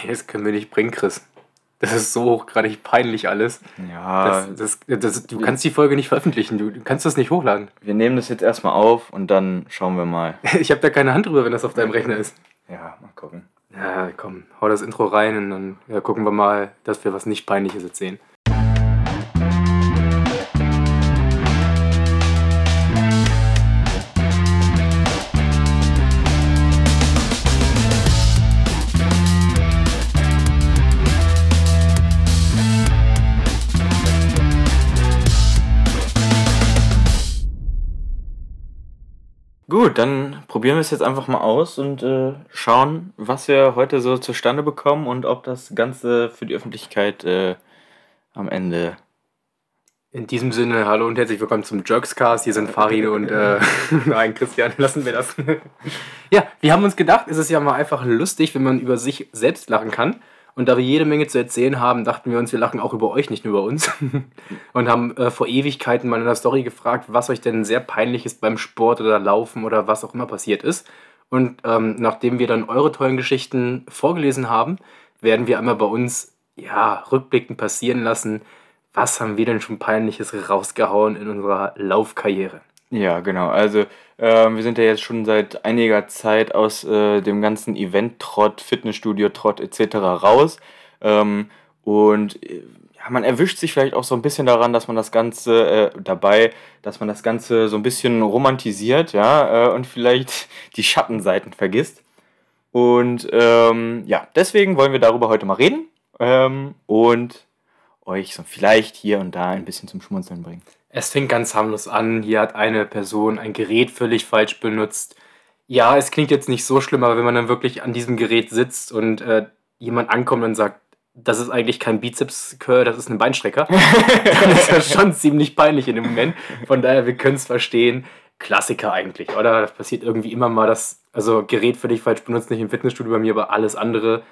Hey, das können wir nicht bringen, Chris. Das ist so hochgradig peinlich alles. Ja. Das, das, das, du kannst die Folge nicht veröffentlichen. Du kannst das nicht hochladen. Wir nehmen das jetzt erstmal auf und dann schauen wir mal. Ich habe da keine Hand drüber, wenn das auf deinem Rechner ist. Ja, mal gucken. Ja, komm, hau das Intro rein und dann ja, gucken wir mal, dass wir was nicht Peinliches erzählen. Gut, dann probieren wir es jetzt einfach mal aus und äh, schauen, was wir heute so zustande bekommen und ob das Ganze für die Öffentlichkeit äh, am Ende. In diesem Sinne, hallo und herzlich willkommen zum Jerkscast. Hier sind Farid und äh, nein, Christian, lassen wir das. ja, wir haben uns gedacht, es ist ja mal einfach lustig, wenn man über sich selbst lachen kann. Und da wir jede Menge zu erzählen haben, dachten wir uns, wir lachen auch über euch, nicht nur über uns. und haben äh, vor Ewigkeiten mal in der Story gefragt, was euch denn sehr peinlich ist beim Sport oder Laufen oder was auch immer passiert ist. Und ähm, nachdem wir dann eure tollen Geschichten vorgelesen haben, werden wir einmal bei uns ja rückblickend passieren lassen, was haben wir denn schon peinliches rausgehauen in unserer Laufkarriere. Ja, genau. Also ähm, wir sind ja jetzt schon seit einiger Zeit aus äh, dem ganzen Event-Trott, Fitnessstudio-Trott etc. raus. Ähm, und äh, man erwischt sich vielleicht auch so ein bisschen daran, dass man das Ganze äh, dabei, dass man das Ganze so ein bisschen romantisiert, ja, äh, und vielleicht die Schattenseiten vergisst. Und ähm, ja, deswegen wollen wir darüber heute mal reden ähm, und euch so vielleicht hier und da ein bisschen zum Schmunzeln bringen. Es fängt ganz harmlos an. Hier hat eine Person ein Gerät völlig falsch benutzt. Ja, es klingt jetzt nicht so schlimm, aber wenn man dann wirklich an diesem Gerät sitzt und äh, jemand ankommt und sagt, das ist eigentlich kein Bizeps-Curl, das ist ein Beinstrecker, dann ist das schon ziemlich peinlich in dem Moment. Von daher, wir können es verstehen. Klassiker eigentlich, oder? Das passiert irgendwie immer mal, dass, also Gerät völlig falsch benutzt, nicht im Fitnessstudio bei mir, aber alles andere,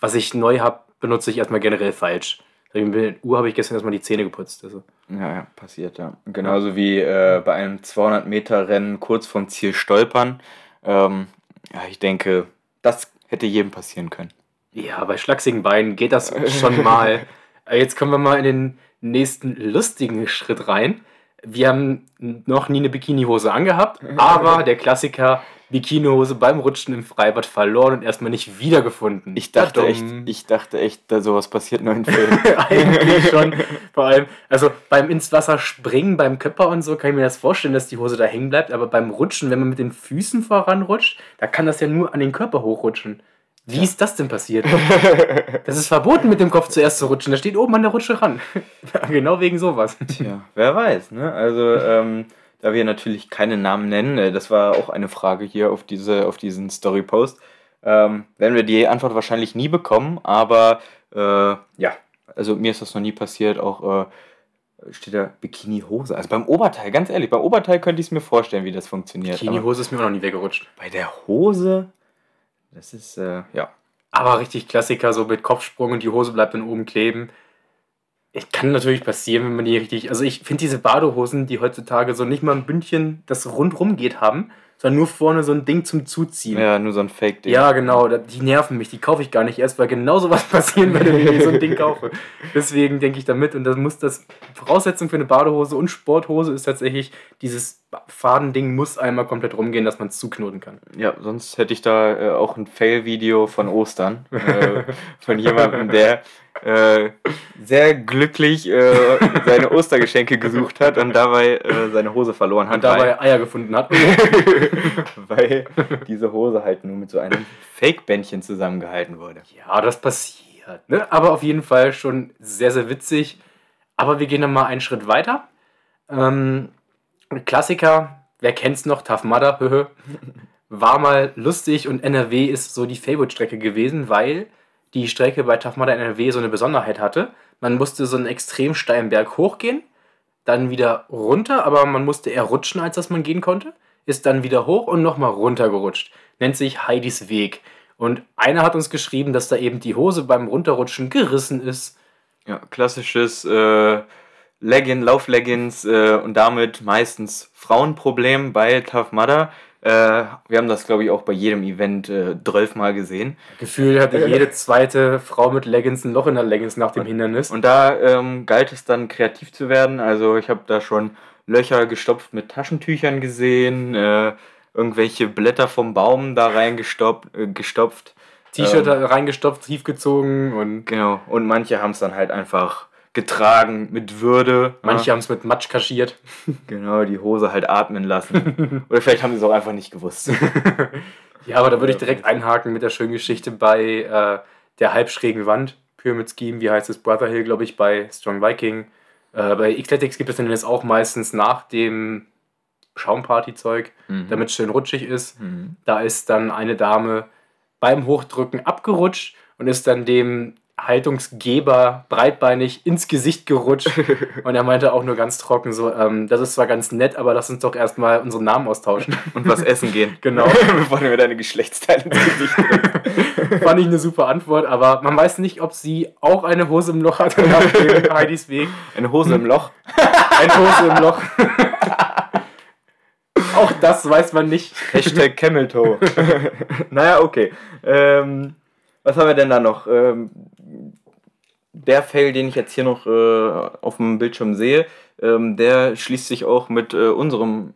was ich neu habe, benutze ich erstmal generell falsch. Mit Uhr habe ich gestern erstmal die Zähne geputzt. Also. Ja, ja, passiert, ja. Genauso wie äh, bei einem 200-Meter-Rennen kurz vom Ziel stolpern. Ähm, ja, ich denke, das hätte jedem passieren können. Ja, bei schlachsigen Beinen geht das schon mal. Jetzt kommen wir mal in den nächsten lustigen Schritt rein. Wir haben noch nie eine Bikinihose angehabt, aber der Klassiker Bikinihose beim Rutschen im Freibad verloren und erstmal nicht wiedergefunden. Ich dachte Dadum. echt, ich dachte echt, da sowas passiert nur in Filmen. Eigentlich schon. Vor allem, also beim ins Wasser springen, beim Köpper und so, kann ich mir das vorstellen, dass die Hose da hängen bleibt, aber beim Rutschen, wenn man mit den Füßen voranrutscht, da kann das ja nur an den Körper hochrutschen. Wie ja. ist das denn passiert? Das ist verboten, mit dem Kopf zuerst zu rutschen. Da steht oben an der Rutsche ran. genau wegen sowas. Tja, wer weiß, ne? Also, ähm, da wir natürlich keine Namen nennen, äh, das war auch eine Frage hier auf, diese, auf diesen Story-Post, ähm, werden wir die Antwort wahrscheinlich nie bekommen, aber äh, ja, also mir ist das noch nie passiert, auch äh, steht da Bikini-Hose. Also beim Oberteil, ganz ehrlich, beim Oberteil könnte ich es mir vorstellen, wie das funktioniert. Bikini-Hose ist mir auch noch nie weggerutscht. Bei der Hose, das ist, äh, ja. Aber richtig Klassiker, so mit Kopfsprung und die Hose bleibt dann oben kleben. Es kann natürlich passieren, wenn man die richtig. Also ich finde diese Badehosen, die heutzutage so nicht mal ein Bündchen, das rundrum geht, haben, sondern nur vorne so ein Ding zum Zuziehen. Ja, nur so ein Fake-Ding. Ja, genau. Die nerven mich. Die kaufe ich gar nicht erst, weil genau sowas passieren würde, wenn ich so ein Ding kaufe. Deswegen denke ich damit. Und das muss das Voraussetzung für eine Badehose und Sporthose ist tatsächlich, dieses Fadending muss einmal komplett rumgehen, dass man es zuknoten kann. Ja, sonst hätte ich da äh, auch ein Fail-Video von Ostern. äh, von jemandem, der äh, sehr glücklich äh, seine Ostergeschenke gesucht hat und dabei äh, seine Hose verloren hat. Und dabei Eier gefunden hat. weil diese Hose halt nur mit so einem Fake-Bändchen zusammengehalten wurde. Ja, das passiert. Ne? Aber auf jeden Fall schon sehr, sehr witzig. Aber wir gehen dann mal einen Schritt weiter. Ähm, Klassiker, wer kennt's noch? Tough Mudder, war mal lustig und NRW ist so die Favorite-Strecke gewesen, weil die Strecke bei Tough Mudder NRW so eine Besonderheit hatte. Man musste so einen extrem steilen Berg hochgehen, dann wieder runter, aber man musste eher rutschen, als dass man gehen konnte. Ist dann wieder hoch und nochmal runtergerutscht. Nennt sich Heidis Weg. Und einer hat uns geschrieben, dass da eben die Hose beim Runterrutschen gerissen ist. Ja, klassisches äh, Legging, Laufleggings äh, und damit meistens Frauenproblem bei Tough Mudder. Äh, wir haben das, glaube ich, auch bei jedem Event äh, 12 Mal gesehen. Gefühl hatte jede zweite Frau mit Leggings ein Loch in der Leggings nach dem Hindernis. Und da ähm, galt es dann kreativ zu werden. Also ich habe da schon Löcher gestopft mit Taschentüchern gesehen, äh, irgendwelche Blätter vom Baum da reingestopft. Äh, gestopft. T-Shirt ähm, reingestopft, tiefgezogen und. Genau. Und manche haben es dann halt einfach getragen mit Würde. Manche ja. haben es mit Matsch kaschiert. Genau, die Hose halt atmen lassen. Oder vielleicht haben sie es auch einfach nicht gewusst. ja, aber da würde ich direkt einhaken mit der schönen Geschichte bei äh, der halbschrägen Wand. Pyramid Scheme, wie heißt es? Brother Hill, glaube ich, bei Strong Viking. Äh, bei Xletics gibt es dann jetzt auch meistens nach dem Schaumparty-Zeug, mhm. damit es schön rutschig ist. Mhm. Da ist dann eine Dame beim Hochdrücken abgerutscht und ist dann dem Haltungsgeber breitbeinig ins Gesicht gerutscht. Und er meinte auch nur ganz trocken so, ähm, das ist zwar ganz nett, aber lass uns doch erstmal unseren Namen austauschen. Und was essen gehen. Genau. Bevor du mir deine Geschlechtsteile ins Gesicht Fand ich eine super Antwort, aber man weiß nicht, ob sie auch eine Hose im Loch hatte nach dem Heidis Weg. Eine Hose im Loch? Eine Hose im Loch. auch das weiß man nicht. Hashtag Cameltoe. naja, okay. Ähm, was haben wir denn da noch? Ähm, der Fail, den ich jetzt hier noch äh, auf dem Bildschirm sehe, ähm, der schließt sich auch mit äh, unserem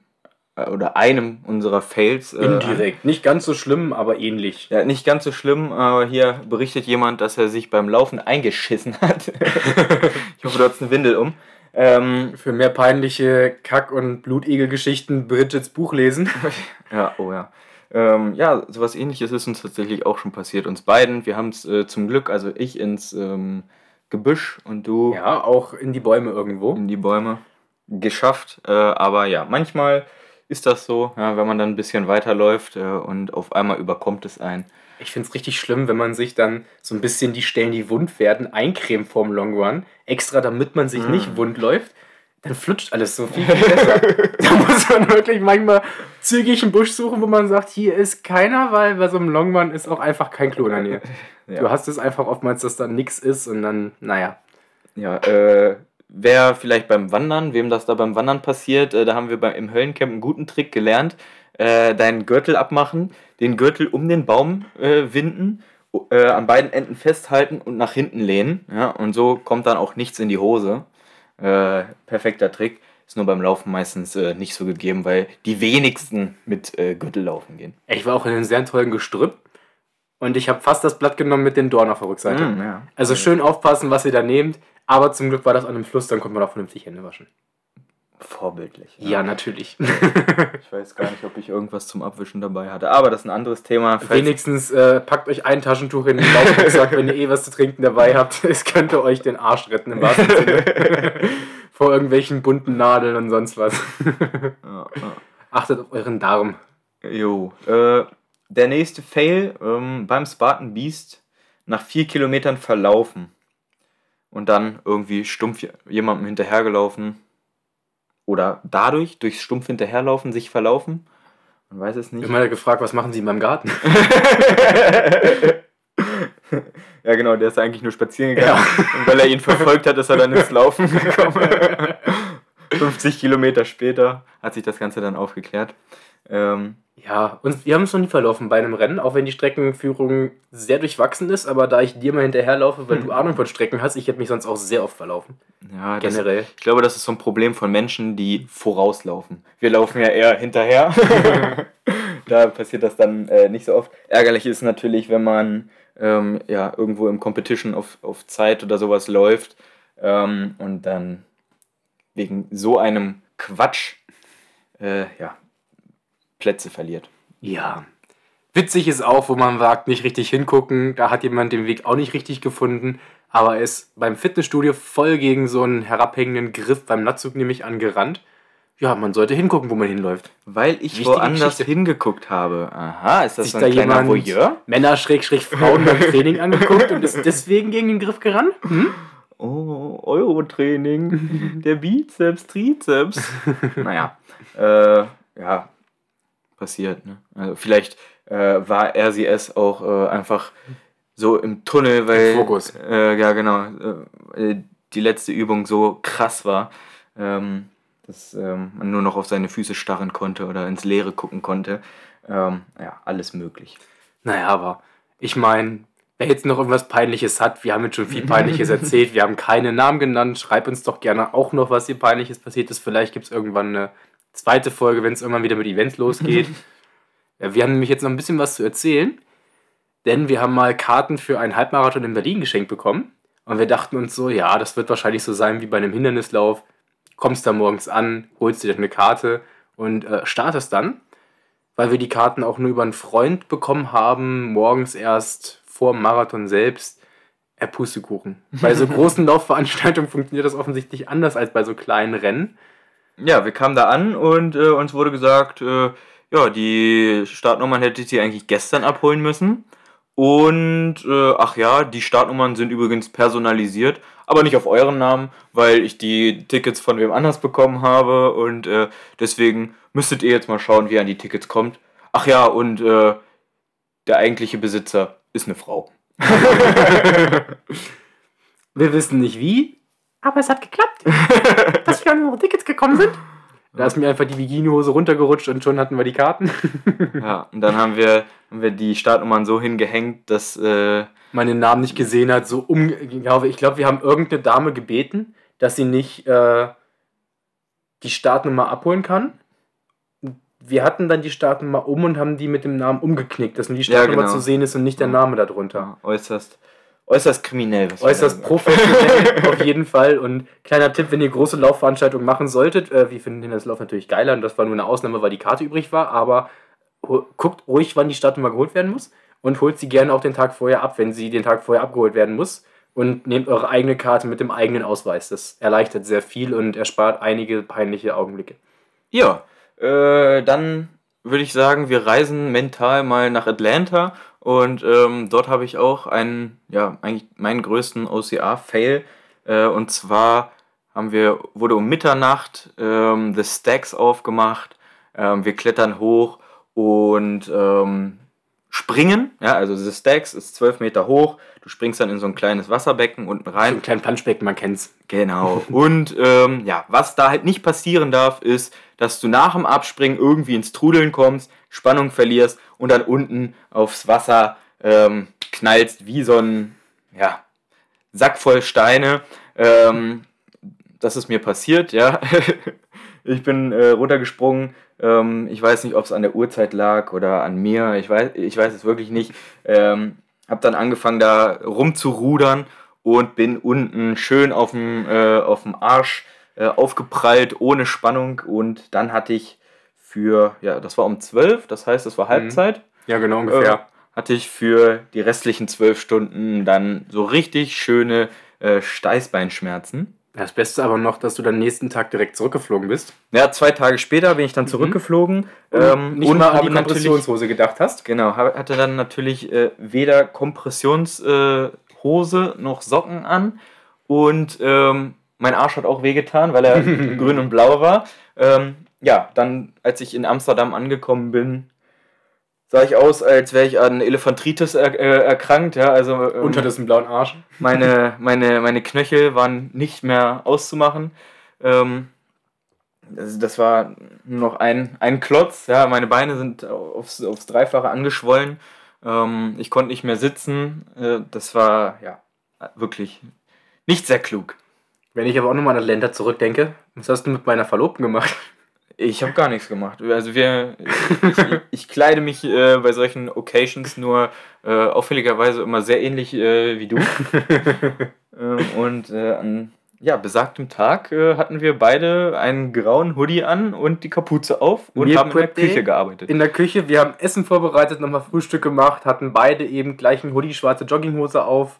oder einem unserer Fails. Äh, Indirekt. Nicht ganz so schlimm, aber ähnlich. Ja, nicht ganz so schlimm, aber hier berichtet jemand, dass er sich beim Laufen eingeschissen hat. ich hoffe, du hast eine Windel um. Ähm, Für mehr peinliche Kack- und Blutegel-Geschichten Bridgets Buch lesen. ja, oh ja. Ähm, ja, sowas ähnliches ist uns tatsächlich auch schon passiert, uns beiden. Wir haben es äh, zum Glück, also ich ins ähm, Gebüsch und du. Ja, auch in die Bäume irgendwo. In die Bäume geschafft. Äh, aber ja, manchmal ist das so, ja, wenn man dann ein bisschen weiterläuft äh, und auf einmal überkommt es einen. Ich finde es richtig schlimm, wenn man sich dann so ein bisschen die Stellen, die wund werden, eincremt vorm Long Run, extra damit man sich mm. nicht wund läuft dann flutscht alles so viel, viel besser. da muss man wirklich manchmal zügig einen Busch suchen, wo man sagt, hier ist keiner, weil bei so einem Longman ist auch einfach kein Klo in der Nähe. Ja. Du hast es einfach oftmals, dass da nichts ist und dann, naja. Ja, äh, wer vielleicht beim Wandern, wem das da beim Wandern passiert, äh, da haben wir beim, im Höllencamp einen guten Trick gelernt. Äh, deinen Gürtel abmachen, den Gürtel um den Baum äh, winden, äh, an beiden Enden festhalten und nach hinten lehnen. Ja, und so kommt dann auch nichts in die Hose. Äh, perfekter Trick. Ist nur beim Laufen meistens nicht so gegeben, weil die wenigsten mit Gürtel laufen gehen. Ich war auch in einem sehr tollen Gestrüpp und ich habe fast das Blatt genommen mit den Dorn auf der Rückseite. Mm, ja. Also schön aufpassen, was ihr da nehmt. Aber zum Glück war das an einem Fluss, dann konnte man auch vernünftig Hände waschen. Vorbildlich. Ja, ja natürlich. ich weiß gar nicht, ob ich irgendwas zum Abwischen dabei hatte, aber das ist ein anderes Thema. Wenigstens äh, packt euch ein Taschentuch in den Laufrucksack, wenn ihr eh was zu trinken dabei habt. Es könnte euch den Arsch retten im wahrsten Sinne. Vor irgendwelchen bunten Nadeln und sonst was. ja, ja. Achtet auf euren Darm. Jo. Äh, der nächste Fail ähm, beim Spartan Beast nach vier Kilometern verlaufen und dann irgendwie stumpf jemandem hinterhergelaufen oder dadurch durchs Stumpf hinterherlaufen, sich verlaufen. Man weiß es nicht. Ich habe gefragt, was machen Sie in meinem Garten? ja, genau, der ist eigentlich nur spazieren gegangen. Ja. Und weil er ihn verfolgt hat, ist er dann ins Laufen gekommen. 50 Kilometer später hat sich das Ganze dann aufgeklärt. Ähm, ja, und wir haben es noch nie verlaufen bei einem Rennen, auch wenn die Streckenführung sehr durchwachsen ist, aber da ich dir mal hinterherlaufe, weil hm. du Ahnung von Strecken hast, ich hätte mich sonst auch sehr oft verlaufen. Ja, generell. Das, ich glaube, das ist so ein Problem von Menschen, die vorauslaufen. Wir laufen ja eher hinterher. da passiert das dann äh, nicht so oft. Ärgerlich ist natürlich, wenn man ähm, ja, irgendwo im Competition auf, auf Zeit oder sowas läuft ähm, und dann wegen so einem Quatsch äh, ja, Plätze verliert. Ja. Witzig ist auch, wo man sagt, nicht richtig hingucken. Da hat jemand den Weg auch nicht richtig gefunden. Aber er ist beim Fitnessstudio voll gegen so einen herabhängenden Griff beim Natzug nämlich angerannt. Ja, man sollte hingucken, wo man hinläuft. Weil ich Wichtige woanders Geschichte. hingeguckt habe. Aha, ist das Sich so ein da kleiner Voyeur? Männer Schrägstrich Frauen beim Training angeguckt und ist deswegen gegen den Griff gerannt? Hm? Oh, Euro-Training. Der Bizeps, Trizeps. naja, äh, ja, passiert. Ne? Also vielleicht äh, war RCS auch äh, einfach so im Tunnel, weil. Fokus. Äh, ja, genau. Äh, die letzte Übung so krass war. Ähm, dass ähm, man nur noch auf seine Füße starren konnte oder ins Leere gucken konnte. Ähm, ja, alles möglich. Naja, aber ich meine, wer jetzt noch irgendwas Peinliches hat, wir haben jetzt schon viel Peinliches erzählt, wir haben keine Namen genannt. Schreibt uns doch gerne auch noch, was hier Peinliches passiert ist. Vielleicht gibt es irgendwann eine zweite Folge, wenn es irgendwann wieder mit Events losgeht. ja, wir haben nämlich jetzt noch ein bisschen was zu erzählen, denn wir haben mal Karten für einen Halbmarathon in Berlin geschenkt bekommen. Und wir dachten uns so, ja, das wird wahrscheinlich so sein wie bei einem Hindernislauf. Kommst da morgens an, holst dir eine Karte und äh, startest dann, weil wir die Karten auch nur über einen Freund bekommen haben, morgens erst vor dem Marathon selbst. Er Pustekuchen. Bei so großen Laufveranstaltungen funktioniert das offensichtlich anders als bei so kleinen Rennen. Ja, wir kamen da an und äh, uns wurde gesagt, äh, ja, die Startnummern hätte ich eigentlich gestern abholen müssen. Und äh, ach ja, die Startnummern sind übrigens personalisiert, aber nicht auf euren Namen, weil ich die Tickets von wem anders bekommen habe und äh, deswegen müsstet ihr jetzt mal schauen, wie ihr an die Tickets kommt. Ach ja, und äh, der eigentliche Besitzer ist eine Frau. Wir wissen nicht wie, aber es hat geklappt, dass wir an unsere Tickets gekommen sind. Da ist mir einfach die Bikini-Hose runtergerutscht und schon hatten wir die Karten. ja, und dann haben wir, haben wir die Startnummern so hingehängt, dass äh, man den Namen nicht gesehen hat. So um, ich glaube, wir haben irgendeine Dame gebeten, dass sie nicht äh, die Startnummer abholen kann. Wir hatten dann die Startnummer um und haben die mit dem Namen umgeknickt, dass nur die Startnummer ja, genau. zu sehen ist und nicht der Name darunter. Ja, äußerst äußerst kriminell. äußerst professionell auf jeden Fall. Und kleiner Tipp, wenn ihr große Laufveranstaltungen machen solltet, äh, wir finden das Lauf natürlich geiler und das war nur eine Ausnahme, weil die Karte übrig war, aber guckt ruhig, wann die Startnummer geholt werden muss und holt sie gerne auch den Tag vorher ab, wenn sie den Tag vorher abgeholt werden muss. Und nehmt eure eigene Karte mit dem eigenen Ausweis. Das erleichtert sehr viel und erspart einige peinliche Augenblicke. Ja, äh, dann würde ich sagen, wir reisen mental mal nach Atlanta und ähm, dort habe ich auch einen, ja, eigentlich meinen größten OCR-Fail. Äh, und zwar haben wir, wurde um Mitternacht ähm, The Stacks aufgemacht. Ähm, wir klettern hoch und ähm, springen. Ja, also The Stacks ist 12 Meter hoch. Du springst dann in so ein kleines Wasserbecken unten rein. So ein kleines Planschbecken, man kennt's. Genau. und ähm, ja, was da halt nicht passieren darf, ist, dass du nach dem Abspringen irgendwie ins Trudeln kommst, Spannung verlierst und dann unten aufs Wasser ähm, knallst wie so ein ja, Sack voll Steine. Ähm, das ist mir passiert, ja. ich bin äh, runtergesprungen. Ähm, ich weiß nicht, ob es an der Uhrzeit lag oder an mir. Ich weiß, ich weiß es wirklich nicht. Ähm, hab dann angefangen, da rumzurudern und bin unten schön auf dem, äh, Arsch äh, aufgeprallt, ohne Spannung. Und dann hatte ich für, ja, das war um 12, das heißt, es war mhm. Halbzeit. Ja, genau, ungefähr. Äh, hatte ich für die restlichen zwölf Stunden dann so richtig schöne äh, Steißbeinschmerzen. Das Beste aber noch, dass du dann nächsten Tag direkt zurückgeflogen bist. Ja, zwei Tage später bin ich dann mhm. zurückgeflogen. Mhm. Ähm, nicht und mal an die Kompressionshose gedacht hast. Genau, hatte dann natürlich äh, weder Kompressionshose äh, noch Socken an. Und ähm, mein Arsch hat auch wehgetan, weil er grün und blau war. Ähm, ja, dann, als ich in Amsterdam angekommen bin, sah ich aus, als wäre ich an Elefantritis er, äh, erkrankt. Ja, also, ähm, Unter diesem blauen Arsch. Meine, meine, meine Knöchel waren nicht mehr auszumachen. Ähm, das, das war nur noch ein, ein Klotz. Ja, meine Beine sind aufs, aufs Dreifache angeschwollen. Ähm, ich konnte nicht mehr sitzen. Äh, das war ja wirklich nicht sehr klug. Wenn ich aber auch nochmal an Länder zurückdenke, was hast du mit meiner Verlobten gemacht? Ich habe gar nichts gemacht. Also wir, ich, ich kleide mich äh, bei solchen Occasions nur äh, auffälligerweise immer sehr ähnlich äh, wie du. ähm, und äh, an ja, besagtem Tag äh, hatten wir beide einen grauen Hoodie an und die Kapuze auf und wir haben in der Küche gearbeitet. In der Küche, wir haben Essen vorbereitet, nochmal Frühstück gemacht, hatten beide eben gleich einen Hoodie, schwarze Jogginghose auf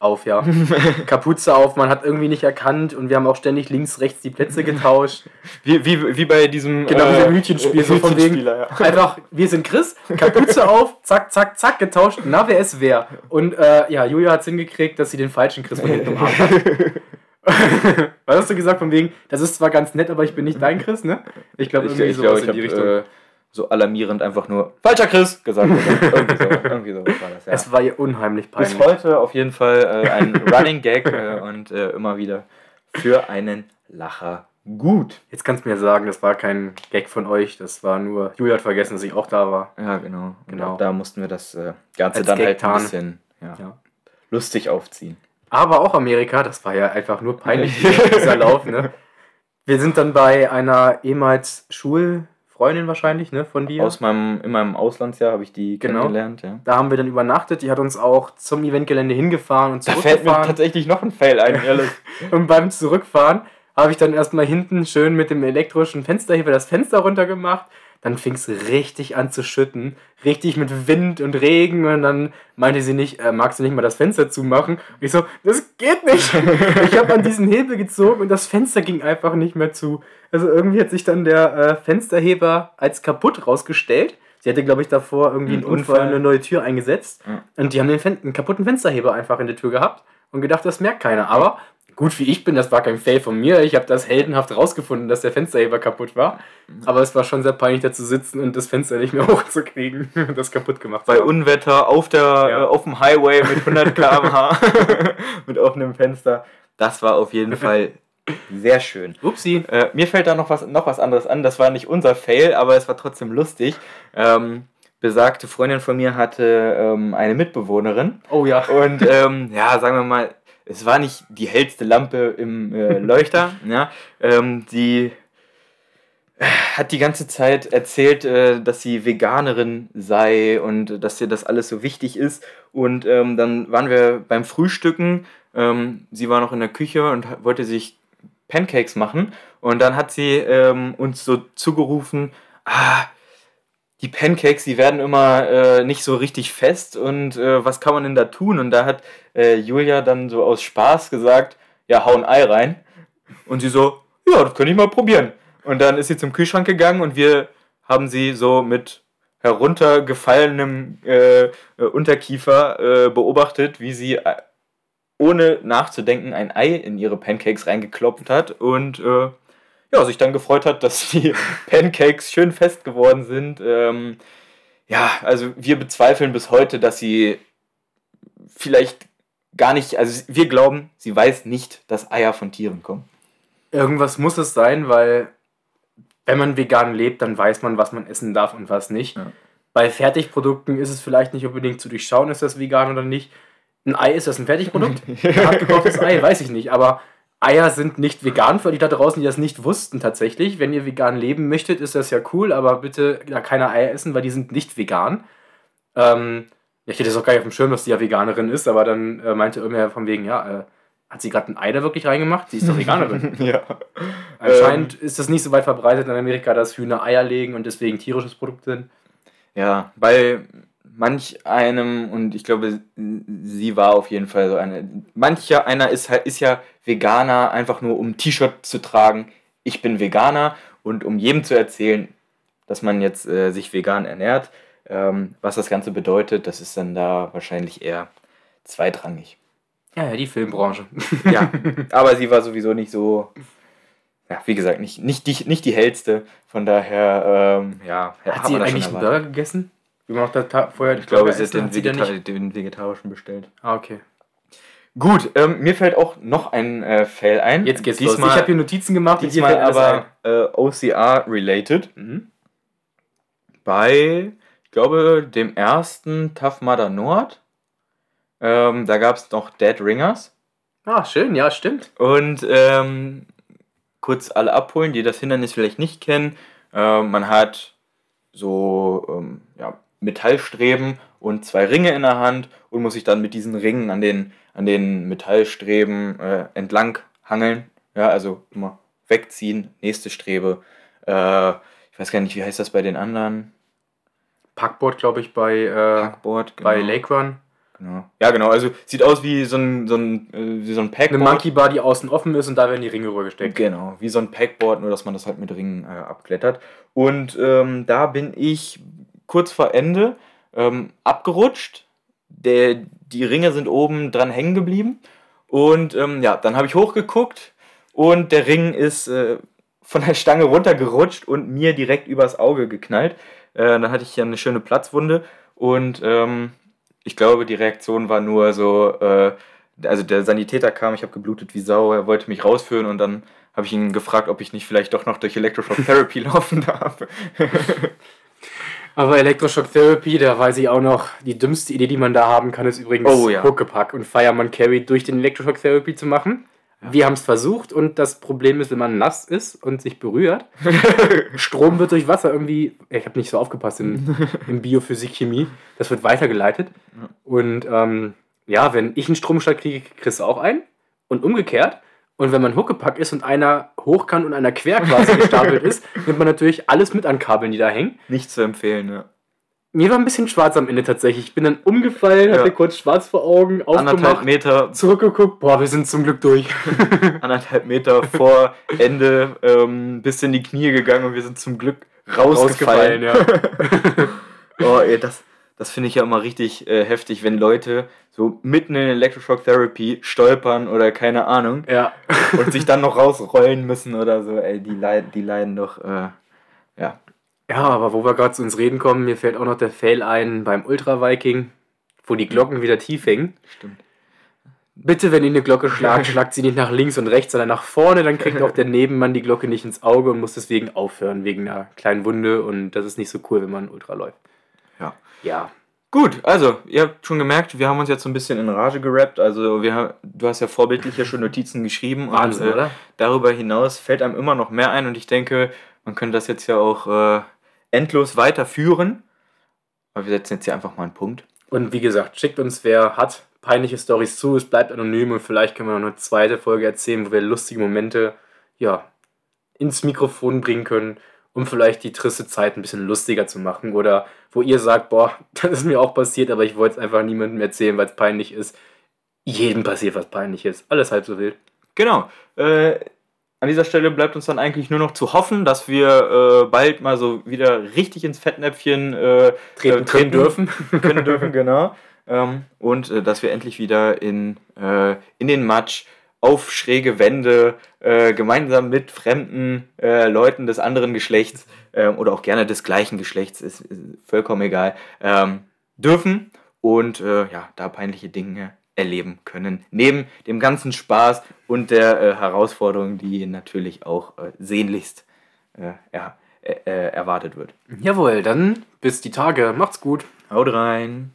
auf, ja. Kapuze auf, man hat irgendwie nicht erkannt und wir haben auch ständig links, rechts die Plätze getauscht. Wie, wie, wie bei diesem genau, äh, diesem Hütchenspiel, so von wegen ja. einfach, wir sind Chris, Kapuze auf, zack, zack, zack, getauscht, na, wer ist wer? Und äh, ja, Julia hat es hingekriegt, dass sie den falschen Chris von hinten umarmt hat. Was hast du gesagt von wegen, das ist zwar ganz nett, aber ich bin nicht dein Chris, ne? Ich glaube, irgendwie ich, ich sowas glaub, in die Richtung. Äh, so alarmierend einfach nur falscher Chris gesagt. irgendwie, so, irgendwie so war das, ja. Es war ihr unheimlich peinlich. Bis heute auf jeden Fall äh, ein Running Gag äh, und äh, immer wieder für einen Lacher gut. Jetzt kannst du mir sagen, das war kein Gag von euch, das war nur, Julia hat vergessen, dass ich auch da war. Ja, genau. Genau. Da mussten wir das äh, Ganze Als dann Gag halt ein bisschen ja, Ja. lustig aufziehen. Aber auch Amerika, das war ja einfach nur peinlich, dieser, Lauf, ne? Wir sind dann bei einer ehemals Schulfreundin wahrscheinlich, ne, von dir. Aus meinem, in meinem Auslandsjahr habe ich die Genau. kennengelernt, ja. da haben wir dann übernachtet, die hat uns auch zum Eventgelände hingefahren und Da fällt mir zurückgefahren. tatsächlich noch ein Fail ein, ehrlich. Und beim Zurückfahren habe ich dann erstmal hinten schön mit dem elektrischen Fensterheber das Fenster runtergemacht. Dann fing es richtig an zu schütten. Richtig mit Wind und Regen. Und dann meinte sie nicht, äh, magst du nicht mal das Fenster zumachen? Und ich so, das geht nicht. ich habe an diesen Hebel gezogen und das Fenster ging einfach nicht mehr zu. Also irgendwie hat sich dann der äh, Fensterheber als kaputt rausgestellt. Sie hatte, glaube ich, davor irgendwie einen Ein Unfall Unfall. eine neue Tür eingesetzt. Ja. Und die haben den Fen einen kaputten Fensterheber einfach in der Tür gehabt und gedacht, das merkt keiner. Aber gut wie ich bin, das war kein Fail von mir. Ich habe das heldenhaft rausgefunden, dass der Fensterheber kaputt war. Aber es war schon sehr peinlich, da zu sitzen und das Fenster nicht mehr hochzukriegen und das kaputt gemacht Bei haben. Unwetter auf, der, Ja. äh, auf dem Highway mit 100 km/h mit offenem Fenster. Das war auf jeden Fall sehr schön. Upsi. Äh, mir fällt da noch was, noch was anderes an. Das war nicht unser Fail, aber es war trotzdem lustig. Ähm, besagte Freundin von mir hatte ähm, eine Mitbewohnerin. Oh ja. Und ähm, ja, sagen wir mal, es war nicht die hellste Lampe im äh, Leuchter. ja, ähm, die äh, hat die ganze Zeit erzählt, äh, dass sie Veganerin sei und dass ihr das alles so wichtig ist. Und ähm, dann waren wir beim Frühstücken. Ähm, sie war noch in der Küche und wollte sich Pancakes machen. Und dann hat sie ähm, uns so zugerufen, ah, die Pancakes, die werden immer äh, nicht so richtig fest und äh, was kann man denn da tun? Und da hat äh, Julia dann so aus Spaß gesagt, ja, hau ein Ei rein. Und sie so, ja, das könnte ich mal probieren. Und dann ist sie zum Kühlschrank gegangen und wir haben sie so mit heruntergefallenem äh, Unterkiefer äh, beobachtet, wie sie äh, ohne nachzudenken ein Ei in ihre Pancakes reingeklopft hat und ja, sich dann gefreut hat, dass die Pancakes schön fest geworden sind. Ähm, ja, also wir bezweifeln bis heute, dass sie vielleicht gar nicht, also wir glauben, sie weiß nicht, dass Eier von Tieren kommen. Irgendwas muss es sein, weil wenn man vegan lebt, dann weiß man, was man essen darf und was nicht. Ja. Bei Fertigprodukten ist es vielleicht nicht unbedingt zu durchschauen, ist das vegan oder nicht. Ein Ei ist das ein Fertigprodukt? Ein hartgekochtes Ei, weiß ich nicht. Aber Eier sind nicht vegan für die da draußen, die das nicht wussten tatsächlich. Wenn ihr vegan leben möchtet, ist das ja cool, aber bitte ja, keine Eier essen, weil die sind nicht vegan. Ähm, ich hätte es auch gar nicht auf dem Schirm, dass die ja Veganerin ist, aber dann äh, meinte irgendwer von wegen, ja, äh, hat sie gerade ein Ei da wirklich reingemacht? Sie ist doch Veganerin. ja. Anscheinend ist das nicht so weit verbreitet in Amerika, dass Hühner Eier legen und deswegen tierisches Produkt sind. Ja, bei manch einem, und ich glaube, sie war auf jeden Fall so eine. Mancher einer ist halt, ist ja Veganer, einfach nur um T-Shirt zu tragen. Ich bin Veganer und um jedem zu erzählen, dass man jetzt äh, sich vegan ernährt. Ähm, was das Ganze bedeutet, das ist dann da wahrscheinlich eher zweitrangig. Ja, ja, die Filmbranche. Ja, aber sie war sowieso nicht so, ja, wie gesagt, nicht, nicht, die, nicht die hellste. Von daher, ähm, ja, Hat sie man das eigentlich einen. Burger gegessen? Da ta- vorher Ich glaube, sie hat den, Vegeta den vegetarischen bestellt. Ah, okay. Gut, ähm, mir fällt auch noch ein äh, Fail ein. Jetzt geht's diesmal, los. Ich habe hier Notizen gemacht, diesmal aber äh, OCR-related. Mhm. Bei, ich glaube, dem ersten Tough Mudder Nord. Ähm, da gab es noch Dead Ringers. Ah, schön, ja, stimmt. Und ähm, kurz alle abholen, die das Hindernis vielleicht nicht kennen. Äh, man hat so ähm, ja, Metallstreben und zwei Ringe in der Hand und muss sich dann mit diesen Ringen an den, an den Metallstreben äh, entlang hangeln. Ja, also immer wegziehen, nächste Strebe. Äh, ich weiß gar nicht, wie heißt das bei den anderen? Packboard, glaube ich, bei, äh, Packboard. bei genau. Lake Run. Genau. Ja, genau. Also sieht aus wie so ein, so ein, äh, wie so ein Eine Packboard. Monkey Bar, die außen offen ist und da werden die Ringe rübergesteckt. Genau, wie so ein Packboard, nur dass man das halt mit Ringen äh, abklettert. Und ähm, da bin ich kurz vor Ende ähm, abgerutscht. Der, die Ringe sind oben dran hängen geblieben. Und ähm, ja, dann habe ich hochgeguckt und der Ring ist äh, von der Stange runtergerutscht und mir direkt übers Auge geknallt. Äh, dann hatte ich ja eine schöne Platzwunde und ähm, ich glaube, die Reaktion war nur so, äh, also der Sanitäter kam, ich habe geblutet wie Sau, er wollte mich rausführen und dann habe ich ihn gefragt, ob ich nicht vielleicht doch noch durch Electroshock Therapy laufen darf. Aber Electroshock Therapy, da weiß ich auch noch, die dümmste Idee, die man da haben kann, ist übrigens Oh, ja. Huckepack und Fireman Carry durch den Electroshock Therapy zu machen. Wir haben es versucht und das Problem ist, wenn man nass ist und sich berührt, Strom wird durch Wasser irgendwie, ich habe nicht so aufgepasst in, in Biophysik, Chemie, das wird weitergeleitet. Und ähm, ja, wenn ich einen Stromschlag kriege, kriegst du auch einen. Und umgekehrt. Und wenn man Huckepack ist und einer hochkant und einer quer quasi gestapelt ist, nimmt man natürlich alles mit an Kabeln, die da hängen. Nicht zu empfehlen, ja. Mir war ein bisschen schwarz am Ende tatsächlich. Ich bin dann umgefallen, hatte Ja. kurz schwarz vor Augen, Anderthalb aufgemacht, Meter, zurückgeguckt. Boah, wir sind zum Glück durch. anderthalb Meter vor Ende ähm, bis in die Knie gegangen und wir sind zum Glück rausgefallen. ja. Oh, ey, das, das finde ich ja immer richtig äh, heftig, wenn Leute so mitten in Electroshock Therapy stolpern oder keine Ahnung ja. und sich dann noch rausrollen müssen oder so. Ey, die, leid, die leiden doch, äh, ja. Ja, aber wo wir gerade zu uns reden kommen, mir fällt auch noch der Fail ein beim Ultra Viking, wo die Glocken wieder tief hängen. Stimmt. Bitte, wenn ihr eine Glocke schlagt, schlagt sie nicht nach links und rechts, sondern nach vorne, dann kriegt auch der Nebenmann die Glocke nicht ins Auge und muss deswegen aufhören, wegen einer kleinen Wunde. Und das ist nicht so cool, wenn man Ultra läuft. Ja. Ja. Gut, also, ihr habt schon gemerkt, wir haben uns jetzt so ein bisschen in Rage gerappt. Also, wir, du hast ja vorbildlich hier schon Notizen geschrieben. Wahnsinn, und, äh, oder? Darüber hinaus fällt einem immer noch mehr ein und ich denke, man könnte das jetzt ja auch äh, endlos weiterführen. Aber wir setzen jetzt hier einfach mal einen Punkt. Und wie gesagt, schickt uns, wer hat peinliche Stories zu. Es bleibt anonym und vielleicht können wir noch eine zweite Folge erzählen, wo wir lustige Momente ja, ins Mikrofon bringen können, um vielleicht die triste Zeit ein bisschen lustiger zu machen. Oder wo ihr sagt, boah, das ist mir auch passiert, aber ich wollte es einfach niemandem erzählen, weil es peinlich ist. Jedem passiert was Peinliches. Alles halb so wild. Genau. Äh, an dieser Stelle bleibt uns dann eigentlich nur noch zu hoffen, dass wir äh, bald mal so wieder richtig ins Fettnäpfchen äh, Treten äh, können dürfen. können dürfen, genau. Ähm, und äh, dass wir endlich wieder in, äh, in den Matsch auf schräge Wände äh, gemeinsam mit fremden äh, Leuten des anderen Geschlechts ähm, oder auch gerne des gleichen Geschlechts, ist, ist vollkommen egal, ähm, dürfen und äh, ja, da peinliche Dinge erleben können. Neben dem ganzen Spaß und der äh, Herausforderung, die natürlich auch äh, sehnlichst äh, äh, erwartet wird. Jawohl, dann bis die Tage. Macht's gut. Haut rein!